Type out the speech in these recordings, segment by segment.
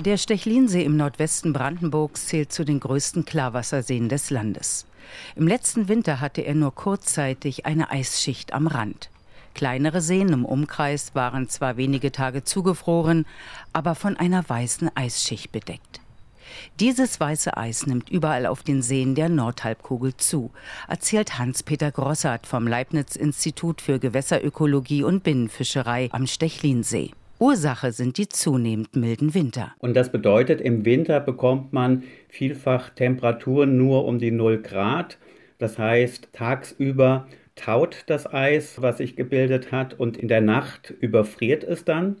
Der Stechlinsee im Nordwesten Brandenburgs zählt zu den größten Klarwasserseen des Landes. Im letzten Winter hatte er nur kurzzeitig eine Eisschicht am Rand. Kleinere Seen im Umkreis waren zwar wenige Tage zugefroren, aber von einer weißen Eisschicht bedeckt. Dieses weiße Eis nimmt überall auf den Seen der Nordhalbkugel zu, erzählt Hans-Peter Grossart vom Leibniz-Institut für Gewässerökologie und Binnenfischerei am Stechlinsee. Ursache sind die zunehmend milden Winter. Und das bedeutet, im Winter bekommt man vielfach Temperaturen nur um die 0 Grad. Das heißt, tagsüber taut das Eis, was sich gebildet hat, und in der Nacht überfriert es dann.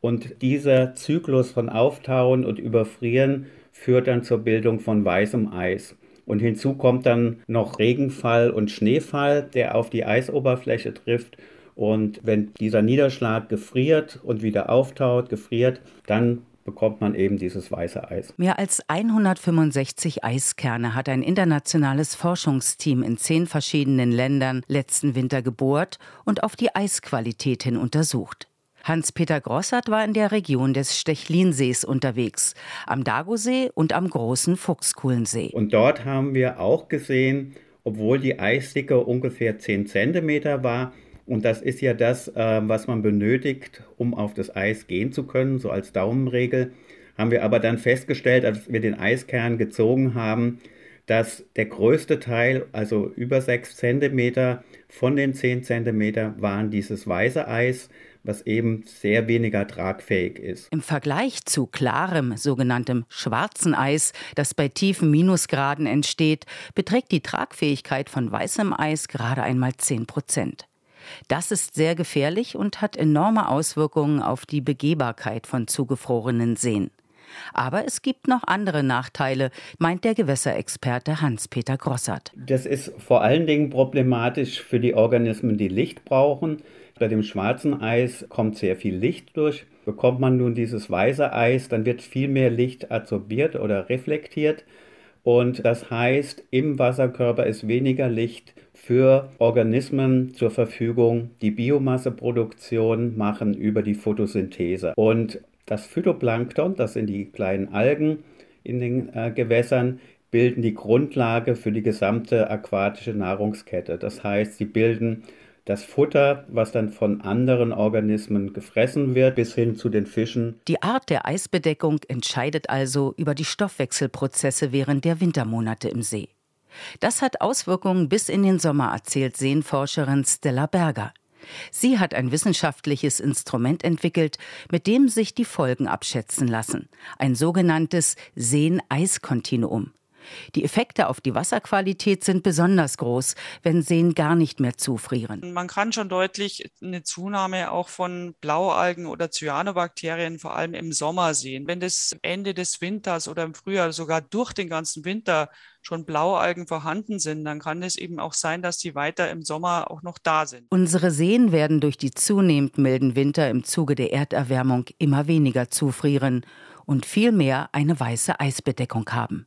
Und dieser Zyklus von Auftauen und Überfrieren führt dann zur Bildung von weißem Eis. Und hinzu kommt dann noch Regenfall und Schneefall, der auf die Eisoberfläche trifft. Und wenn dieser Niederschlag gefriert und wieder auftaut, gefriert, dann bekommt man eben dieses weiße Eis. Mehr als 165 Eiskerne hat ein internationales Forschungsteam in zehn verschiedenen Ländern letzten Winter gebohrt und auf die Eisqualität hin untersucht. Hans-Peter Grossart war in der Region des Stechlinsees unterwegs, am Dagosee und am großen Fuchskuhlensee. Und dort haben wir auch gesehen, obwohl die Eisdicke ungefähr 10 Zentimeter war, und das ist ja das, äh, was man benötigt, um auf das Eis gehen zu können, so als Daumenregel, haben wir aber dann festgestellt, als wir den Eiskern gezogen haben, dass der größte Teil, also über 6 Zentimeter von den 10 Zentimeter, waren dieses weiße Eis was eben sehr weniger tragfähig ist. Im Vergleich zu klarem, sogenanntem schwarzen Eis, das bei tiefen Minusgraden entsteht, beträgt die Tragfähigkeit von weißem Eis gerade einmal 10 Prozent. Das ist sehr gefährlich und hat enorme Auswirkungen auf die Begehbarkeit von zugefrorenen Seen. Aber es gibt noch andere Nachteile, meint der Gewässerexperte Hans-Peter Grossart. Das ist vor allen Dingen problematisch für die Organismen, die Licht brauchen. Bei dem schwarzen Eis kommt sehr viel Licht durch. Bekommt man nun dieses weiße Eis, dann wird viel mehr Licht absorbiert oder reflektiert. Und das heißt, im Wasserkörper ist weniger Licht für Organismen zur Verfügung, die Biomasseproduktion machen über die Photosynthese. Und das Phytoplankton, das sind die kleinen Algen in den äh, Gewässern, bilden die Grundlage für die gesamte aquatische Nahrungskette. Das heißt, sie bilden das Futter, was dann von anderen Organismen gefressen wird, bis hin zu den Fischen. Die Art der Eisbedeckung entscheidet also über die Stoffwechselprozesse während der Wintermonate im See. Das hat Auswirkungen bis in den Sommer, erzählt Seenforscherin Stella Berger. Sie hat ein wissenschaftliches Instrument entwickelt, mit dem sich die Folgen abschätzen lassen. Ein sogenanntes Seen-Eis-Kontinuum. Die Effekte auf die Wasserqualität sind besonders groß, wenn Seen gar nicht mehr zufrieren. Man kann schon deutlich eine Zunahme auch von Blaualgen oder Cyanobakterien vor allem im Sommer sehen. Wenn das Ende des Winters oder im Frühjahr sogar durch den ganzen Winter schon Blaualgen vorhanden sind, dann kann es eben auch sein, dass die weiter im Sommer auch noch da sind. Unsere Seen werden durch die zunehmend milden Winter im Zuge der Erderwärmung immer weniger zufrieren und vielmehr eine weiße Eisbedeckung haben.